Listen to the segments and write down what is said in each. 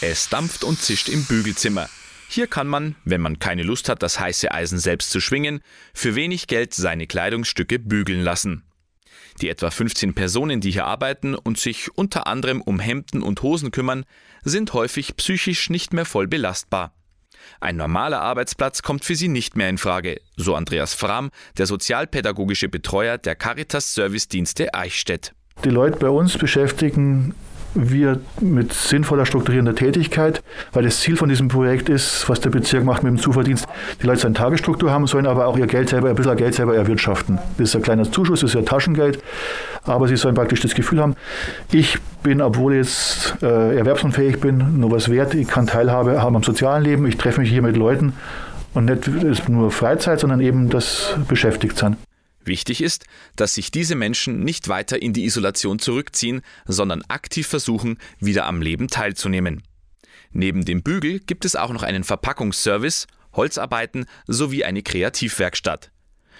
Es dampft und zischt im Bügelzimmer. Hier kann man, wenn man keine Lust hat, das heiße Eisen selbst zu schwingen, für wenig Geld seine Kleidungsstücke bügeln lassen. Die etwa 15 Personen, die hier arbeiten und sich unter anderem um Hemden und Hosen kümmern, sind häufig psychisch nicht mehr voll belastbar. Ein normaler Arbeitsplatz kommt für sie nicht mehr in Frage, so Andreas Fram, der sozialpädagogische Betreuer der Caritas Servicedienste Eichstätt. Die Leute bei uns beschäftigen wir mit sinnvoller strukturierender Tätigkeit, weil das Ziel von diesem Projekt ist, was der Bezirk macht mit dem Zuverdienst, die Leute eine Tagesstruktur haben sollen, aber auch ihr Geld selber, ein bisschen Geld selber erwirtschaften. Das ist ein kleiner Zuschuss, das ist ja Taschengeld, aber sie sollen praktisch das Gefühl haben, ich bin, obwohl ich jetzt äh, erwerbsunfähig bin, nur was wert, ich kann Teilhabe haben am sozialen Leben, ich treffe mich hier mit Leuten und nicht nur Freizeit, sondern eben das Beschäftigtsein. Wichtig ist, dass sich diese Menschen nicht weiter in die Isolation zurückziehen, sondern aktiv versuchen, wieder am Leben teilzunehmen. Neben dem Bügel gibt es auch noch einen Verpackungsservice, Holzarbeiten sowie eine Kreativwerkstatt.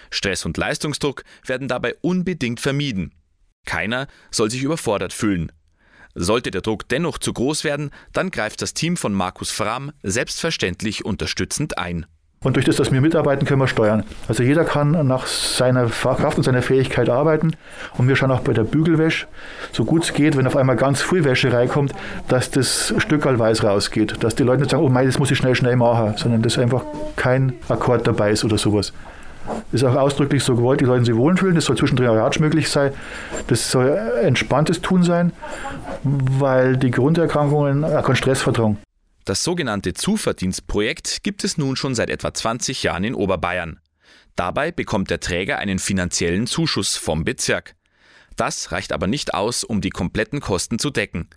Stress und Leistungsdruck werden dabei unbedingt vermieden. Keiner soll sich überfordert fühlen. Sollte der Druck dennoch zu groß werden, dann greift das Team von Markus Fram selbstverständlich unterstützend ein. Und durch das, dass wir mitarbeiten, können wir steuern. Also jeder kann nach seiner Kraft und seiner Fähigkeit arbeiten. Und wir schauen auch bei der Bügelwäsche, so gut es geht, wenn auf einmal ganz viel Wäsche reinkommt, dass das Stück weiß rausgeht. Dass die Leute nicht sagen, oh mein, das muss ich schnell, schnell machen, sondern dass einfach kein Akkord dabei ist oder sowas. Ist auch ausdrücklich so gewollt, die Leute sich wohlfühlen. Das soll zwischendrin Ratsch möglich sein. Das soll entspanntes Tun sein, weil die Grunderkrankungen auch keinen Stress vertragen. Das sogenannte Zuverdienstprojekt gibt es nun schon seit etwa 20 Jahren in Oberbayern. Dabei bekommt der Träger einen finanziellen Zuschuss vom Bezirk. Das reicht aber nicht aus, um die kompletten Kosten zu decken.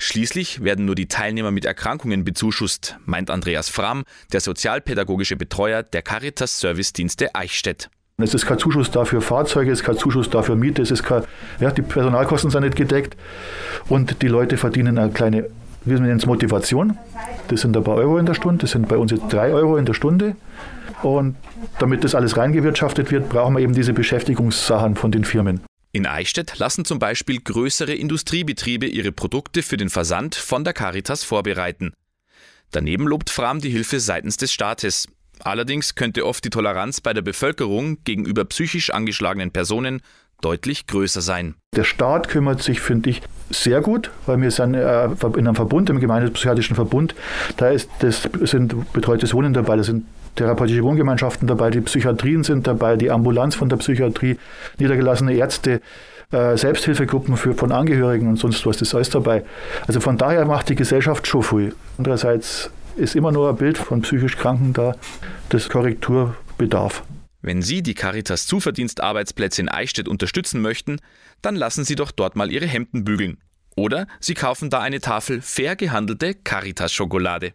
Schließlich werden nur die Teilnehmer mit Erkrankungen bezuschusst, meint Andreas Fram, der sozialpädagogische Betreuer der Caritas Servicedienste Eichstätt. Es ist kein Zuschuss dafür Fahrzeuge, es ist kein Zuschuss dafür Miete, es ist kein, ja, die Personalkosten sind nicht gedeckt und die Leute verdienen eine kleine wir nennen es Motivation. Das sind ein paar Euro in der Stunde, das sind bei uns jetzt drei Euro in der Stunde. Und damit das alles reingewirtschaftet wird, brauchen wir eben diese Beschäftigungssachen von den Firmen. In Eichstätt lassen zum Beispiel größere Industriebetriebe ihre Produkte für den Versand von der Caritas vorbereiten. Daneben lobt Fram die Hilfe seitens des Staates. Allerdings könnte oft die Toleranz bei der Bevölkerung gegenüber psychisch angeschlagenen Personen deutlich größer sein. Der Staat kümmert sich, finde ich, sehr gut, weil wir sind äh, in einem Verbund, im Gemeindepsychiatrischen Verbund, da ist das sind betreutes Wohnen dabei, da sind therapeutische Wohngemeinschaften dabei, die Psychiatrien sind dabei, die Ambulanz von der Psychiatrie, niedergelassene Ärzte, äh, Selbsthilfegruppen für, von Angehörigen und sonst was, das ist alles dabei. Also von daher macht die Gesellschaft schon viel. Andererseits ist immer nur ein Bild von psychisch Kranken da, das Korrekturbedarf. Wenn Sie die Caritas Zuverdienstarbeitsplätze in Eichstätt unterstützen möchten, dann lassen Sie doch dort mal Ihre Hemden bügeln. Oder Sie kaufen da eine Tafel fair gehandelte Caritas-Schokolade.